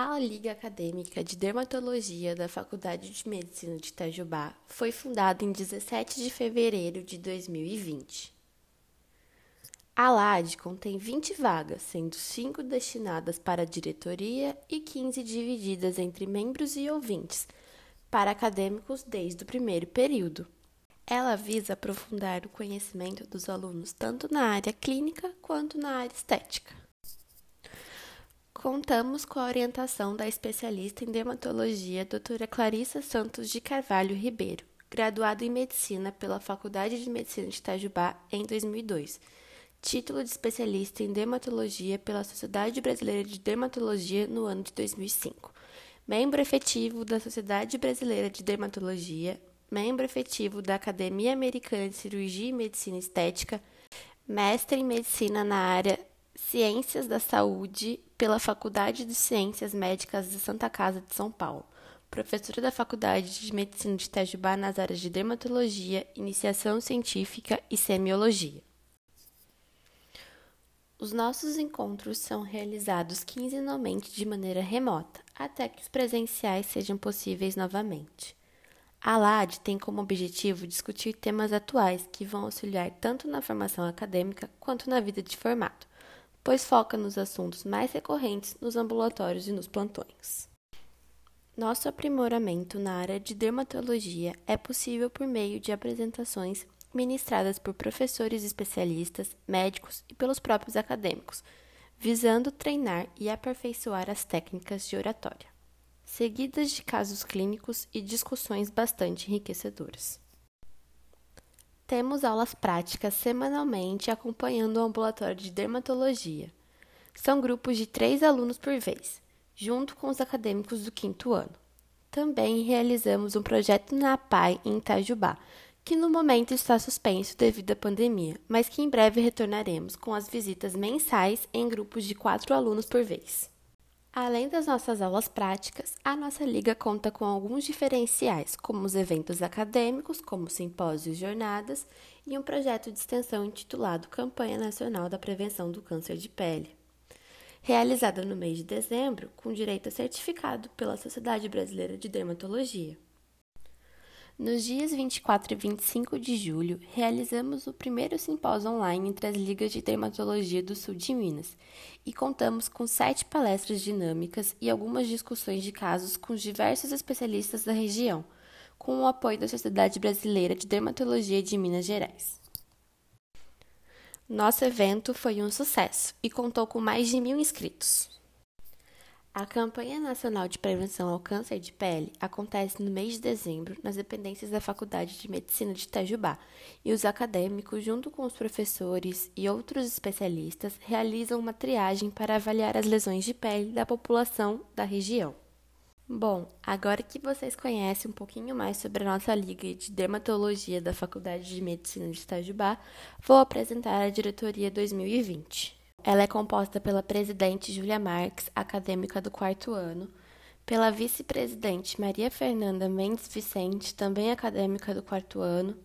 A Liga Acadêmica de Dermatologia da Faculdade de Medicina de Itajubá foi fundada em 17 de fevereiro de 2020. A LAD contém 20 vagas, sendo 5 destinadas para a diretoria e 15 divididas entre membros e ouvintes, para acadêmicos desde o primeiro período. Ela visa aprofundar o conhecimento dos alunos tanto na área clínica quanto na área estética. Contamos com a orientação da especialista em dermatologia, doutora Clarissa Santos de Carvalho Ribeiro, graduada em medicina pela Faculdade de Medicina de Itajubá em 2002. Título de especialista em dermatologia pela Sociedade Brasileira de Dermatologia no ano de 2005. Membro efetivo da Sociedade Brasileira de Dermatologia, membro efetivo da Academia Americana de Cirurgia e Medicina Estética, mestre em medicina na área Ciências da Saúde pela Faculdade de Ciências Médicas de Santa Casa de São Paulo. Professora da Faculdade de Medicina de Itajubá nas áreas de dermatologia, iniciação científica e semiologia. Os nossos encontros são realizados quinzenalmente de maneira remota, até que os presenciais sejam possíveis novamente. A LAD tem como objetivo discutir temas atuais que vão auxiliar tanto na formação acadêmica quanto na vida de formato pois foca nos assuntos mais recorrentes nos ambulatórios e nos plantões. Nosso aprimoramento na área de dermatologia é possível por meio de apresentações ministradas por professores especialistas, médicos e pelos próprios acadêmicos, visando treinar e aperfeiçoar as técnicas de oratória, seguidas de casos clínicos e discussões bastante enriquecedoras. Temos aulas práticas semanalmente acompanhando o ambulatório de dermatologia. São grupos de três alunos por vez, junto com os acadêmicos do quinto ano. Também realizamos um projeto na APAI em Itajubá, que no momento está suspenso devido à pandemia, mas que em breve retornaremos com as visitas mensais em grupos de quatro alunos por vez. Além das nossas aulas práticas, a nossa liga conta com alguns diferenciais, como os eventos acadêmicos, como simpósios e jornadas, e um projeto de extensão intitulado Campanha Nacional da Prevenção do Câncer de Pele, realizada no mês de dezembro, com direito a certificado pela Sociedade Brasileira de Dermatologia. Nos dias 24 e 25 de julho, realizamos o primeiro simpósio online entre as ligas de dermatologia do sul de Minas e contamos com sete palestras dinâmicas e algumas discussões de casos com diversos especialistas da região, com o apoio da Sociedade Brasileira de Dermatologia de Minas Gerais. Nosso evento foi um sucesso e contou com mais de mil inscritos. A campanha nacional de prevenção ao câncer de pele acontece no mês de dezembro nas dependências da Faculdade de Medicina de Itajubá e os acadêmicos, junto com os professores e outros especialistas, realizam uma triagem para avaliar as lesões de pele da população da região. Bom, agora que vocês conhecem um pouquinho mais sobre a nossa Liga de Dermatologia da Faculdade de Medicina de Itajubá, vou apresentar a diretoria 2020. Ela é composta pela presidente Júlia Marques, acadêmica do quarto ano, pela vice-presidente Maria Fernanda Mendes Vicente, também acadêmica do quarto ano.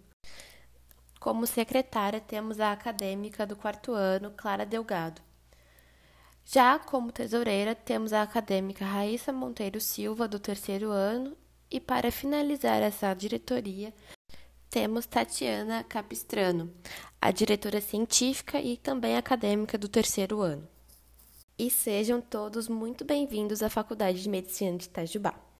Como secretária, temos a acadêmica do quarto ano, Clara Delgado. Já como tesoureira, temos a acadêmica Raíssa Monteiro Silva, do terceiro ano, e para finalizar essa diretoria, temos Tatiana Capistrano, a diretora científica e também acadêmica do terceiro ano. E sejam todos muito bem-vindos à Faculdade de Medicina de Itajubá.